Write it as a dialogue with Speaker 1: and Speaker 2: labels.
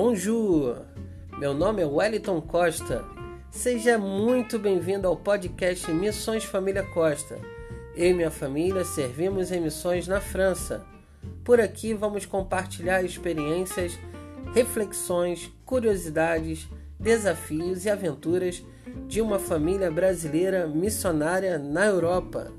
Speaker 1: Bonjour! Meu nome é Wellington Costa. Seja muito bem-vindo ao podcast Missões Família Costa. Eu e minha família servimos em missões na França. Por aqui vamos compartilhar experiências, reflexões, curiosidades, desafios e aventuras de uma família brasileira missionária na Europa.